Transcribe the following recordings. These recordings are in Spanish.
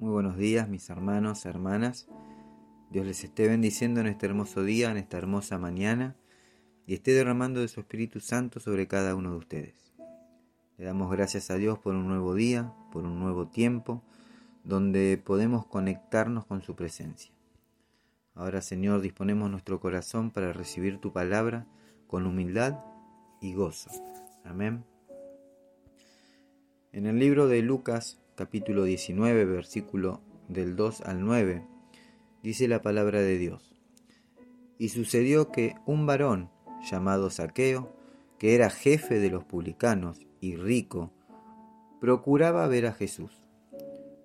Muy buenos días mis hermanos, hermanas. Dios les esté bendiciendo en este hermoso día, en esta hermosa mañana, y esté derramando de su Espíritu Santo sobre cada uno de ustedes. Le damos gracias a Dios por un nuevo día, por un nuevo tiempo, donde podemos conectarnos con su presencia. Ahora, Señor, disponemos nuestro corazón para recibir tu palabra con humildad y gozo. Amén. En el libro de Lucas, capítulo 19, versículo del 2 al 9, dice la palabra de Dios. Y sucedió que un varón llamado Saqueo, que era jefe de los publicanos y rico, procuraba ver a Jesús,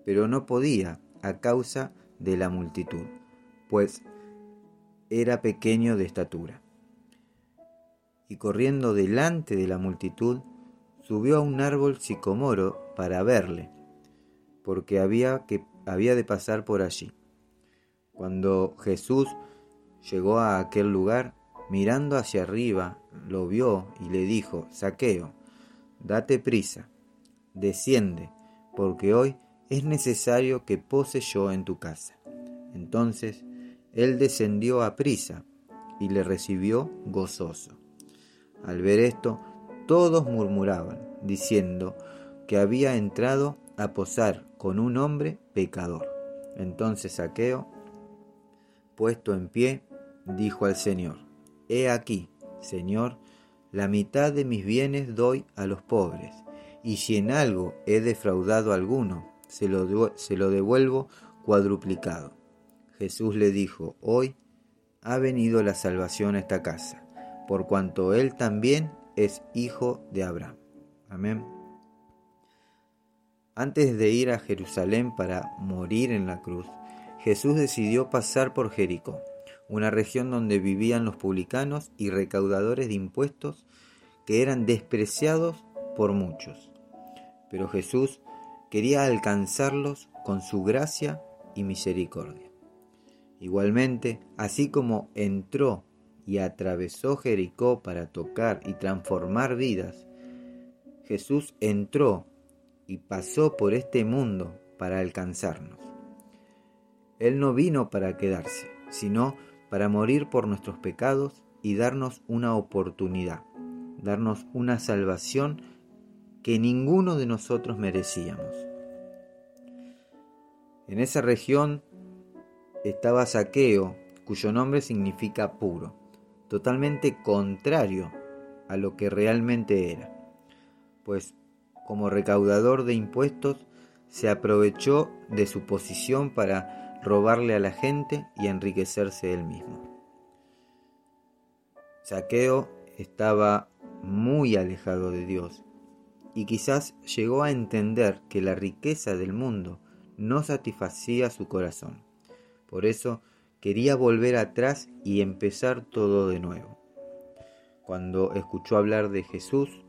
pero no podía a causa de la multitud, pues era pequeño de estatura. Y corriendo delante de la multitud, subió a un árbol sicomoro para verle, porque había, que, había de pasar por allí. Cuando Jesús llegó a aquel lugar, mirando hacia arriba, lo vio y le dijo, Saqueo, date prisa, desciende, porque hoy es necesario que pose yo en tu casa. Entonces él descendió a prisa y le recibió gozoso. Al ver esto, todos murmuraban, diciendo que había entrado a posar con un hombre pecador. Entonces Saqueo, puesto en pie, dijo al Señor, He aquí, Señor, la mitad de mis bienes doy a los pobres, y si en algo he defraudado a alguno, se lo, se lo devuelvo cuadruplicado. Jesús le dijo, Hoy ha venido la salvación a esta casa, por cuanto él también es hijo de Abraham. Amén. Antes de ir a Jerusalén para morir en la cruz, Jesús decidió pasar por Jericó, una región donde vivían los publicanos y recaudadores de impuestos que eran despreciados por muchos. Pero Jesús quería alcanzarlos con su gracia y misericordia. Igualmente, así como entró y atravesó Jericó para tocar y transformar vidas, Jesús entró y pasó por este mundo para alcanzarnos. Él no vino para quedarse, sino para morir por nuestros pecados y darnos una oportunidad, darnos una salvación que ninguno de nosotros merecíamos. En esa región estaba Saqueo, cuyo nombre significa puro, totalmente contrario a lo que realmente era, pues como recaudador de impuestos, se aprovechó de su posición para robarle a la gente y enriquecerse él mismo. Saqueo estaba muy alejado de Dios y quizás llegó a entender que la riqueza del mundo no satisfacía su corazón. Por eso quería volver atrás y empezar todo de nuevo. Cuando escuchó hablar de Jesús,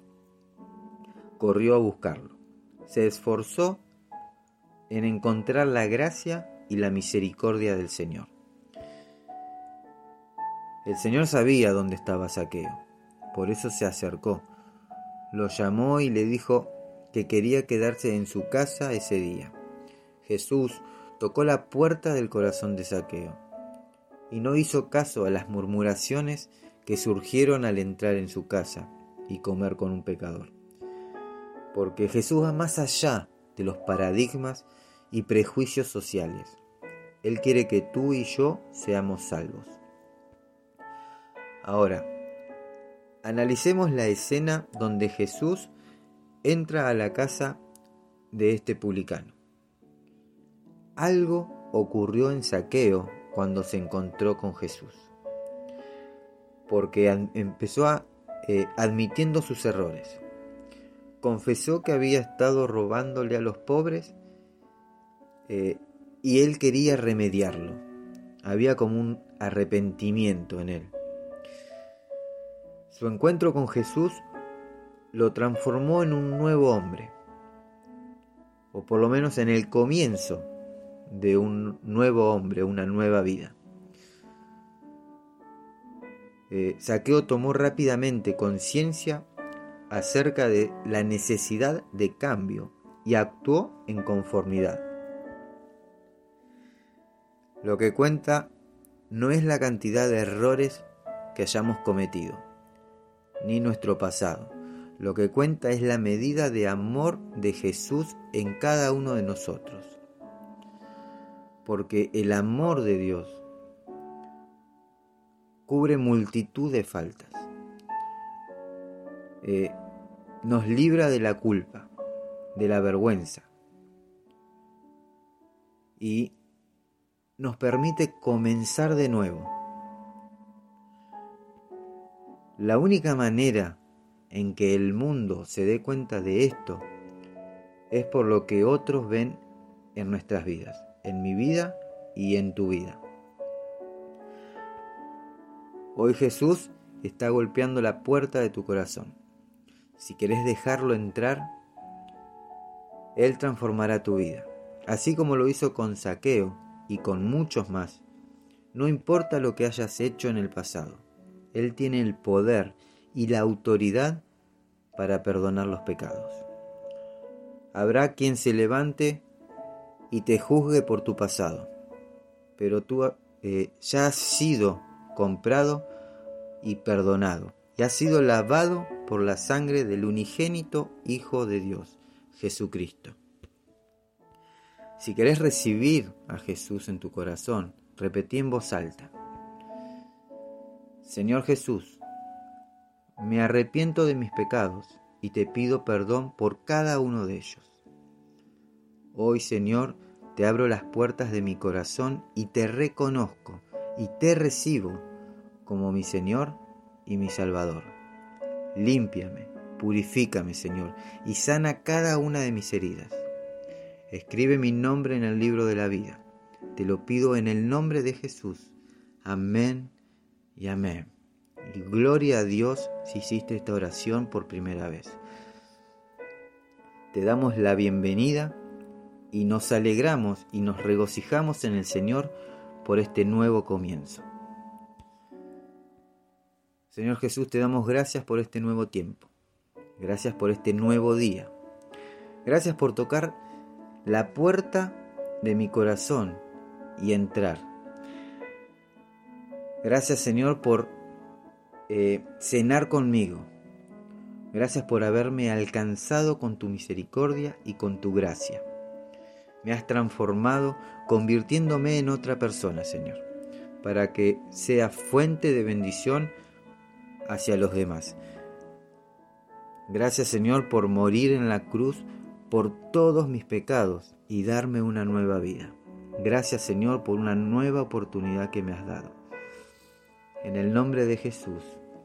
corrió a buscarlo. Se esforzó en encontrar la gracia y la misericordia del Señor. El Señor sabía dónde estaba Saqueo, por eso se acercó, lo llamó y le dijo que quería quedarse en su casa ese día. Jesús tocó la puerta del corazón de Saqueo y no hizo caso a las murmuraciones que surgieron al entrar en su casa y comer con un pecador porque Jesús va más allá de los paradigmas y prejuicios sociales. Él quiere que tú y yo seamos salvos. Ahora, analicemos la escena donde Jesús entra a la casa de este publicano. Algo ocurrió en saqueo cuando se encontró con Jesús, porque empezó a, eh, admitiendo sus errores confesó que había estado robándole a los pobres eh, y él quería remediarlo. Había como un arrepentimiento en él. Su encuentro con Jesús lo transformó en un nuevo hombre, o por lo menos en el comienzo de un nuevo hombre, una nueva vida. Eh, Saqueo tomó rápidamente conciencia acerca de la necesidad de cambio y actuó en conformidad. Lo que cuenta no es la cantidad de errores que hayamos cometido, ni nuestro pasado. Lo que cuenta es la medida de amor de Jesús en cada uno de nosotros. Porque el amor de Dios cubre multitud de faltas. Eh, nos libra de la culpa, de la vergüenza y nos permite comenzar de nuevo. La única manera en que el mundo se dé cuenta de esto es por lo que otros ven en nuestras vidas, en mi vida y en tu vida. Hoy Jesús está golpeando la puerta de tu corazón. Si querés dejarlo entrar, Él transformará tu vida, así como lo hizo con Saqueo y con muchos más. No importa lo que hayas hecho en el pasado, Él tiene el poder y la autoridad para perdonar los pecados. Habrá quien se levante y te juzgue por tu pasado, pero tú eh, ya has sido comprado y perdonado, y has sido lavado por la sangre del unigénito Hijo de Dios, Jesucristo. Si querés recibir a Jesús en tu corazón, repetí en voz alta. Señor Jesús, me arrepiento de mis pecados y te pido perdón por cada uno de ellos. Hoy, Señor, te abro las puertas de mi corazón y te reconozco y te recibo como mi Señor y mi Salvador. Límpiame, purifícame, Señor, y sana cada una de mis heridas. Escribe mi nombre en el libro de la vida. Te lo pido en el nombre de Jesús. Amén y amén. Y gloria a Dios si hiciste esta oración por primera vez. Te damos la bienvenida y nos alegramos y nos regocijamos en el Señor por este nuevo comienzo. Señor Jesús, te damos gracias por este nuevo tiempo. Gracias por este nuevo día. Gracias por tocar la puerta de mi corazón y entrar. Gracias Señor por eh, cenar conmigo. Gracias por haberme alcanzado con tu misericordia y con tu gracia. Me has transformado convirtiéndome en otra persona, Señor, para que sea fuente de bendición hacia los demás. Gracias, Señor, por morir en la cruz por todos mis pecados y darme una nueva vida. Gracias, Señor, por una nueva oportunidad que me has dado. En el nombre de Jesús.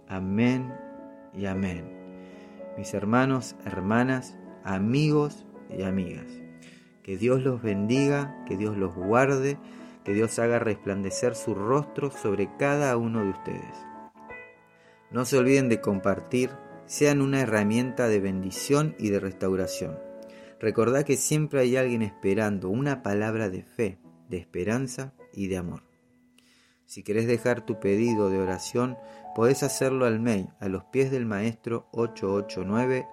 Amén y amén. Mis hermanos, hermanas, amigos y amigas. Que Dios los bendiga, que Dios los guarde, que Dios haga resplandecer su rostro sobre cada uno de ustedes. No se olviden de compartir, sean una herramienta de bendición y de restauración. Recordad que siempre hay alguien esperando una palabra de fe, de esperanza y de amor. Si querés dejar tu pedido de oración, podés hacerlo al mail a los pies del maestro 889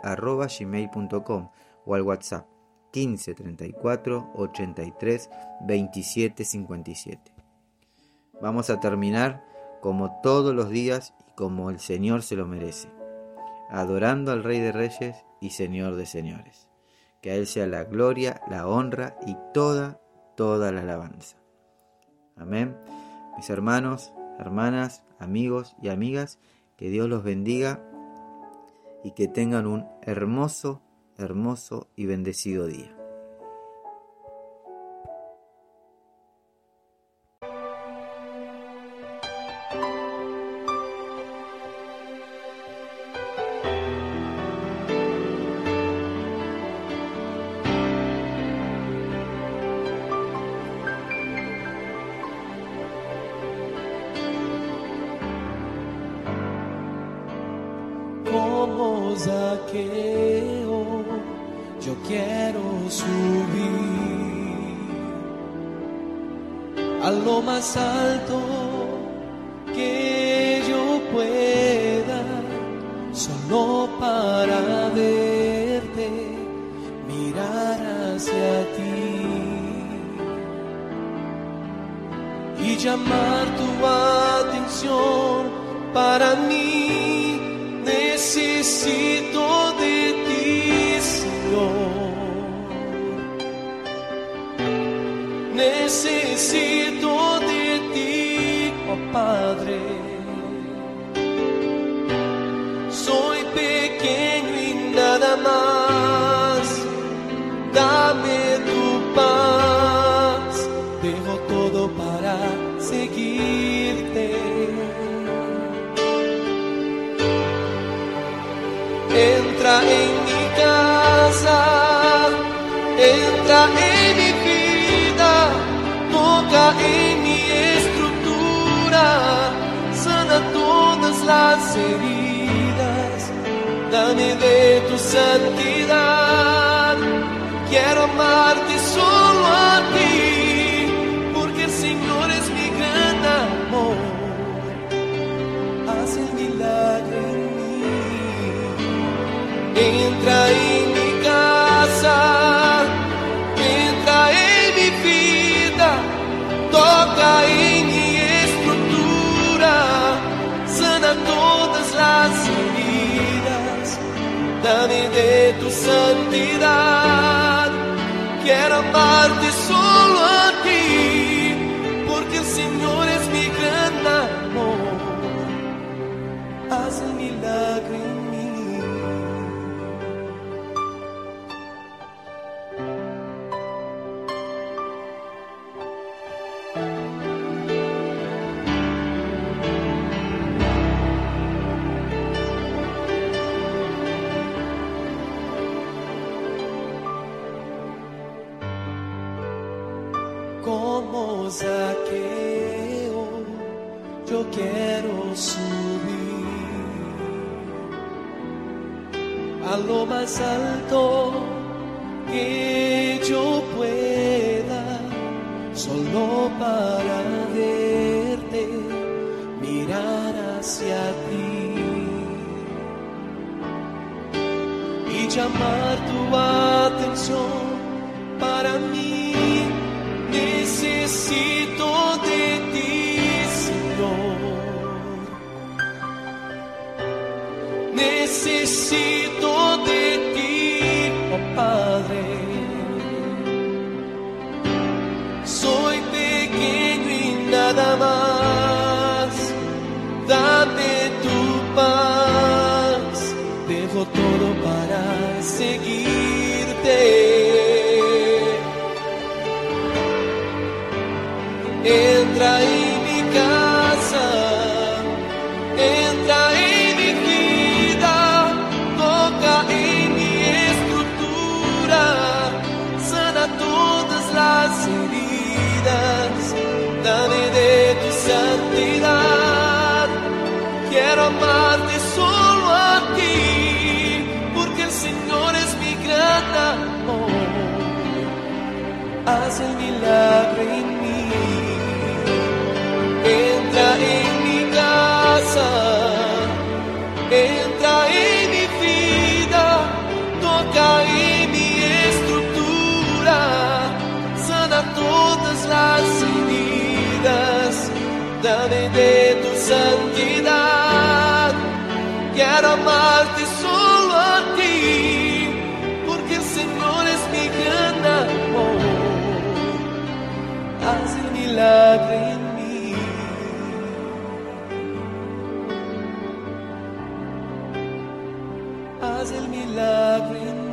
gmail.com o al WhatsApp 15 34 83 27 57. Vamos a terminar como todos los días como el Señor se lo merece, adorando al Rey de Reyes y Señor de Señores. Que a Él sea la gloria, la honra y toda, toda la alabanza. Amén. Mis hermanos, hermanas, amigos y amigas, que Dios los bendiga y que tengan un hermoso, hermoso y bendecido día. Zaqueo, yo quiero subir a lo más alto que yo pueda, solo para verte, mirar hacia ti. llamar tu atención para mí. Necesito de ti, Señor. Necesito de ti, oh Padre. Soy pequeño y nada más. Entra en mi casa, entra en mi vida, toca en mi estructura, sana todas las heridas, dame de tu santidad. Quiero amarte solo Entra en mi casa, entra en mi vida, toca en mi estructura, sana todas las heridas, dame de tu santidad. Quiero amarte solo quiero subir a lo más alto que yo pueda, solo para verte, mirar hacia ti y llamar tu atención Necesito de ti, oh Padre. Soy pequeño y nada más. agreement. Haz el milagro en